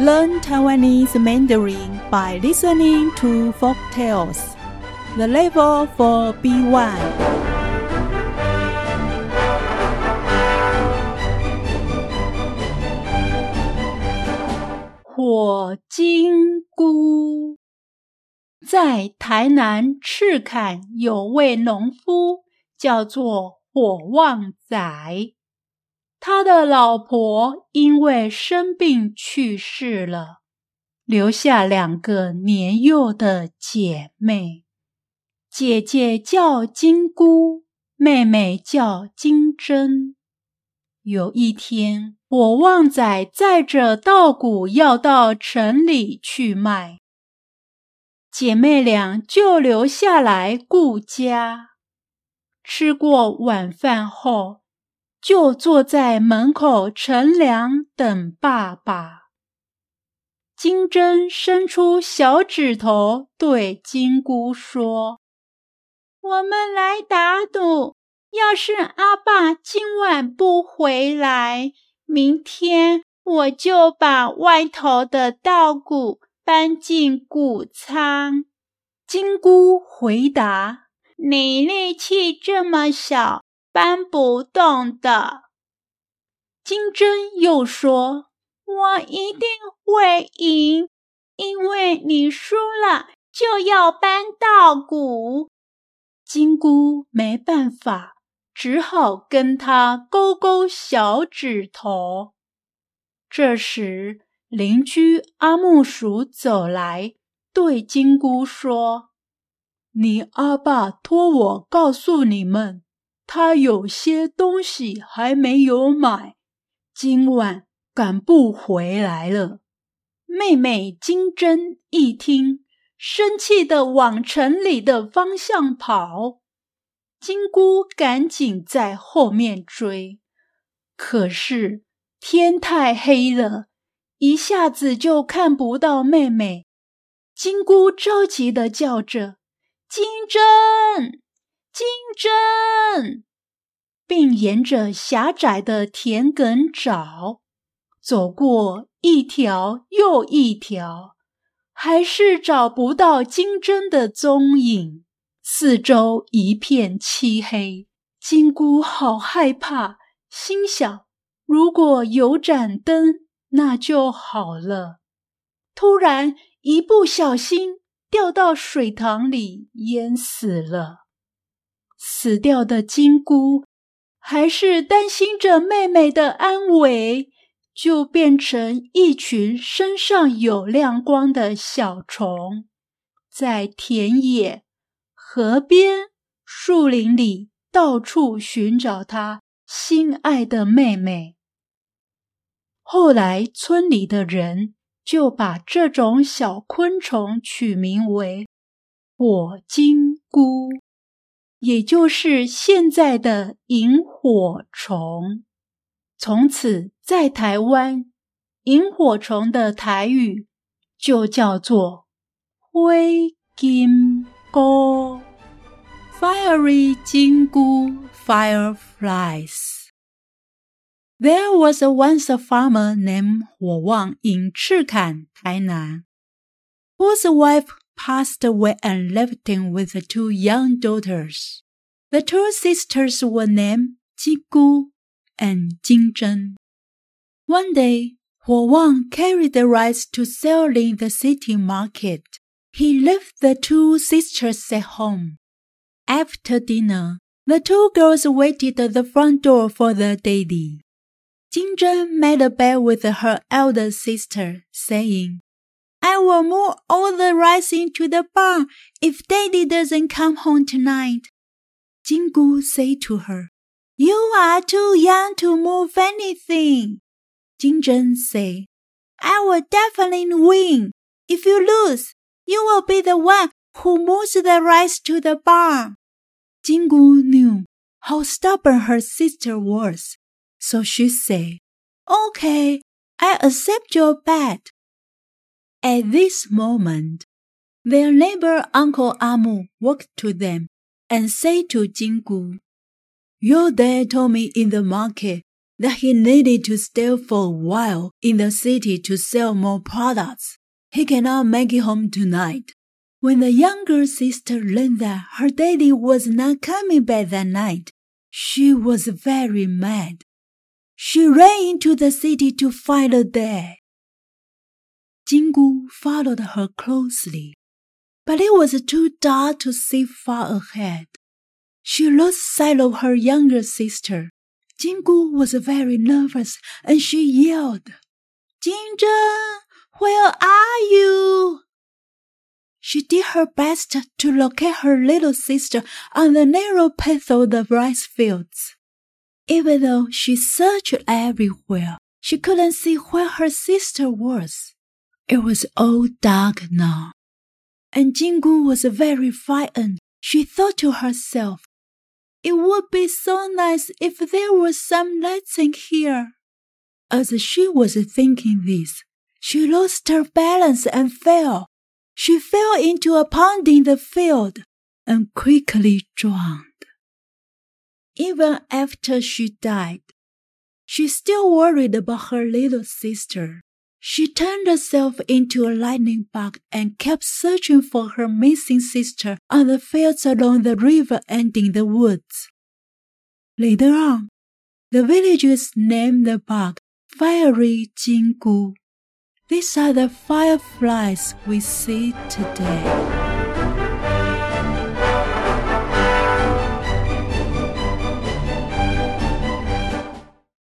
Learn Taiwanese Mandarin by listening to folk tales. The level for B1. 火金菇，在台南赤坎有位农夫，叫做火旺仔。他的老婆因为生病去世了，留下两个年幼的姐妹，姐姐叫金姑，妹妹叫金针。有一天，我旺仔载着稻谷要到城里去卖，姐妹俩就留下来顾家。吃过晚饭后。就坐在门口乘凉等爸爸。金针伸出小指头对金姑说：“我们来打赌，要是阿爸今晚不回来，明天我就把外头的稻谷搬进谷仓。”金姑回答：“你力气这么小。”搬不动的。金针又说：“我一定会赢，因为你输了就要搬稻谷。”金姑没办法，只好跟他勾勾小指头。这时，邻居阿木鼠走来，对金姑说：“你阿爸托我告诉你们。”他有些东西还没有买，今晚赶不回来了。妹妹金针一听，生气的往城里的方向跑。金姑赶紧在后面追，可是天太黑了，一下子就看不到妹妹。金姑着急的叫着：“金针！”金针，并沿着狭窄的田埂找，走过一条又一条，还是找不到金针的踪影。四周一片漆黑，金姑好害怕，心想：如果有盏灯，那就好了。突然，一不小心掉到水塘里，淹死了。死掉的金菇还是担心着妹妹的安危，就变成一群身上有亮光的小虫，在田野、河边、树林里到处寻找他心爱的妹妹。后来，村里的人就把这种小昆虫取名为火金菇。也就是现在的萤火虫。从此，在台湾，萤火虫的台语就叫做灰金菇 （Fiery 金菇 （Fireflies）。There was once a farmer named 火旺 in 赤坎，台南，whose wife passed away and left him with two young daughters. The two sisters were named Jigu and Jingzhen. One day, Huo Wang carried the rice to sell in the city market. He left the two sisters at home. After dinner, the two girls waited at the front door for the daddy. Jingzhen made a bet with her elder sister, saying, I will move all the rice into the barn if Daddy doesn't come home tonight. Jingu said to her, You are too young to move anything. Jingzhen said, I will definitely win. If you lose, you will be the one who moves the rice to the barn. Jingu knew how stubborn her sister was, so she said, Okay, I accept your bet. At this moment, their neighbor Uncle Amu walked to them and said to Jingu, Your dad told me in the market that he needed to stay for a while in the city to sell more products. He cannot make it home tonight. When the younger sister learned that her daddy was not coming back that night, she was very mad. She ran into the city to find her dad. Jingu followed her closely, but it was too dark to see far ahead. She lost sight of her younger sister. Jingu was very nervous and she yelled, Jinzhen, where are you? She did her best to locate her little sister on the narrow path of the rice fields. Even though she searched everywhere, she couldn't see where her sister was. It was all dark now. And Jingu was very frightened. She thought to herself, It would be so nice if there was some lights in here. As she was thinking this, she lost her balance and fell. She fell into a pond in the field and quickly drowned. Even after she died, she still worried about her little sister. She turned herself into a lightning bug and kept searching for her missing sister on the fields along the river and in the woods. Later on, the villagers named the bug Fiery Jingu. These are the fireflies we see today.